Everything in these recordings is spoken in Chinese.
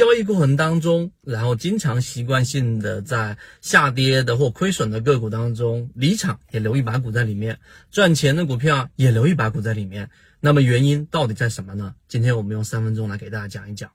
交易过程当中，然后经常习惯性的在下跌的或亏损的个股当中离场，也留一把股在里面，赚钱的股票也留一把股在里面。那么原因到底在什么呢？今天我们用三分钟来给大家讲一讲。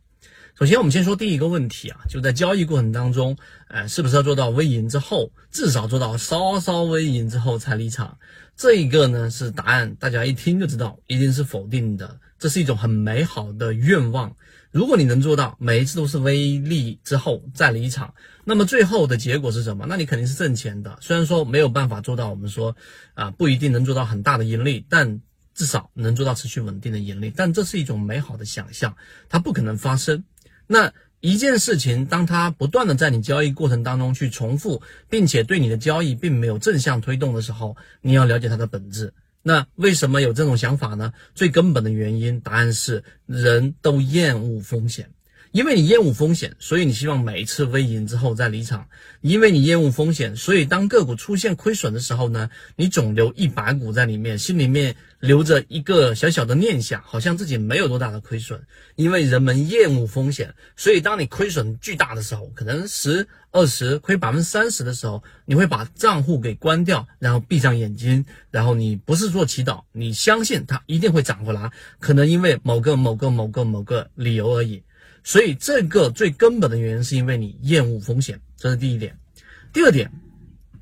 首先，我们先说第一个问题啊，就在交易过程当中，呃，是不是要做到微赢之后，至少做到稍稍微赢之后才离场？这一个呢是答案，大家一听就知道，一定是否定的。这是一种很美好的愿望。如果你能做到每一次都是微利之后再离场，那么最后的结果是什么？那你肯定是挣钱的。虽然说没有办法做到，我们说啊不一定能做到很大的盈利，但至少能做到持续稳定的盈利。但这是一种美好的想象，它不可能发生。那一件事情，当它不断的在你交易过程当中去重复，并且对你的交易并没有正向推动的时候，你要了解它的本质。那为什么有这种想法呢？最根本的原因，答案是人都厌恶风险。因为你厌恶风险，所以你希望每一次微赢之后再离场。因为你厌恶风险，所以当个股出现亏损的时候呢，你总留一把股在里面，心里面留着一个小小的念想，好像自己没有多大的亏损。因为人们厌恶风险，所以当你亏损巨大的时候，可能十、二十亏百分之三十的时候，你会把账户给关掉，然后闭上眼睛，然后你不是做祈祷，你相信它一定会涨回来，可能因为某个某个某个某个理由而已。所以，这个最根本的原因是因为你厌恶风险，这是第一点。第二点，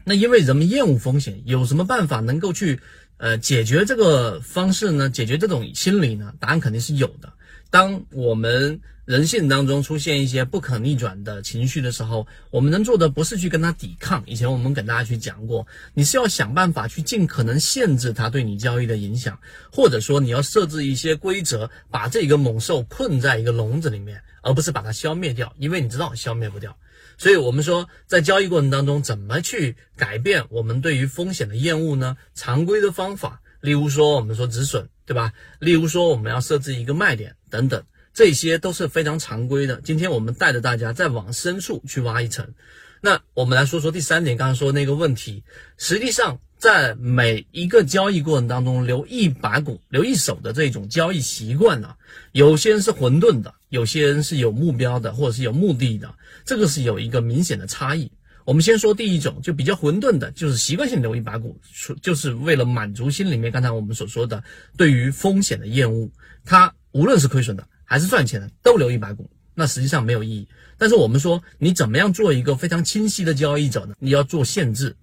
那因为人们厌恶风险，有什么办法能够去呃解决这个方式呢？解决这种心理呢？答案肯定是有的。当我们人性当中出现一些不可逆转的情绪的时候，我们能做的不是去跟他抵抗。以前我们跟大家去讲过，你是要想办法去尽可能限制他对你交易的影响，或者说你要设置一些规则，把这个猛兽困在一个笼子里面，而不是把它消灭掉，因为你知道消灭不掉。所以我们说，在交易过程当中，怎么去改变我们对于风险的厌恶呢？常规的方法，例如说我们说止损，对吧？例如说我们要设置一个卖点等等。这些都是非常常规的。今天我们带着大家再往深处去挖一层。那我们来说说第三点，刚刚说那个问题。实际上，在每一个交易过程当中，留一把股、留一手的这种交易习惯呢，有些人是混沌的，有些人是有目标的，或者是有目的的。这个是有一个明显的差异。我们先说第一种，就比较混沌的，就是习惯性留一把股，就是为了满足心里面刚才我们所说的对于风险的厌恶。它无论是亏损的。还是赚钱的，都留一百股，那实际上没有意义。但是我们说，你怎么样做一个非常清晰的交易者呢？你要做限制。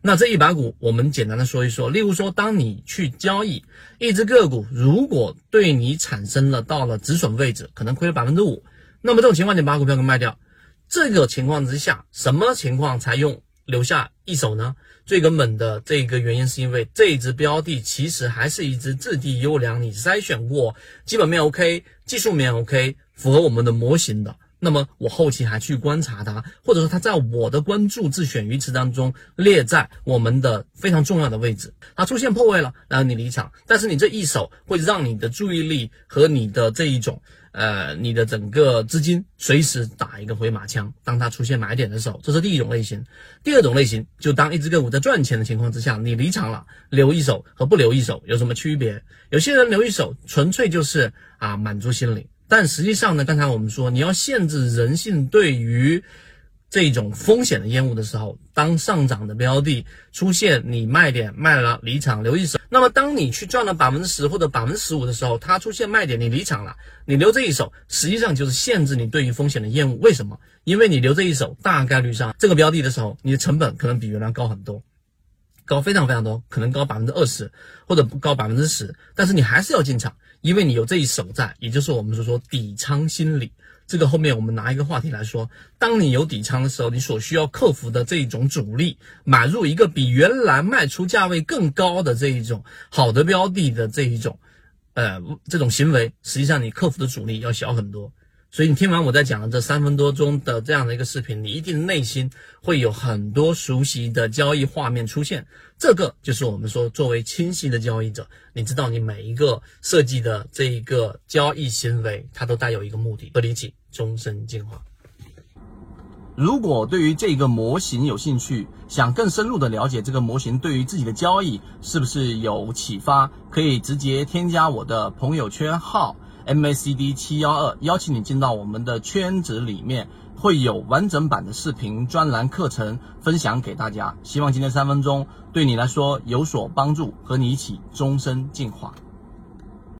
那这一百股，我们简单的说一说。例如说，当你去交易一只个股，如果对你产生了到了止损位置，可能亏了百分之五，那么这种情况你把股票给卖掉。这个情况之下，什么情况才用留下一手呢？最根本的这个原因是因为这一只标的其实还是一只质地优良，你筛选过，基本面 OK，技术面 OK，符合我们的模型的。那么我后期还去观察它，或者说它在我的关注自选鱼池当中列在我们的非常重要的位置，它出现破位了，然后你离场，但是你这一手会让你的注意力和你的这一种。呃，你的整个资金随时打一个回马枪，当它出现买点的时候，这是第一种类型。第二种类型，就当一只个股在赚钱的情况之下，你离场了，留一手和不留一手有什么区别？有些人留一手，纯粹就是啊满足心理，但实际上呢，刚才我们说你要限制人性对于。这种风险的厌恶的时候，当上涨的标的出现你卖点卖了离场留一手，那么当你去赚了百分之十或者百分之十五的时候，它出现卖点你离场了，你留这一手，实际上就是限制你对于风险的厌恶。为什么？因为你留这一手，大概率上这个标的的时候，你的成本可能比原来高很多，高非常非常多，可能高百分之二十或者不高百分之十，但是你还是要进场，因为你有这一手在，也就是我们所说底仓心理。这个后面我们拿一个话题来说，当你有底仓的时候，你所需要克服的这一种阻力，买入一个比原来卖出价位更高的这一种好的标的的这一种，呃，这种行为，实际上你克服的阻力要小很多。所以你听完我在讲的这三分多钟的这样的一个视频，你一定内心会有很多熟悉的交易画面出现。这个就是我们说作为清晰的交易者，你知道你每一个设计的这一个交易行为，它都带有一个目的，不离起，终身进化。如果对于这个模型有兴趣，想更深入的了解这个模型对于自己的交易是不是有启发，可以直接添加我的朋友圈号。MACD 七幺二，邀请你进到我们的圈子里面，会有完整版的视频专栏课程分享给大家。希望今天三分钟对你来说有所帮助，和你一起终身进化。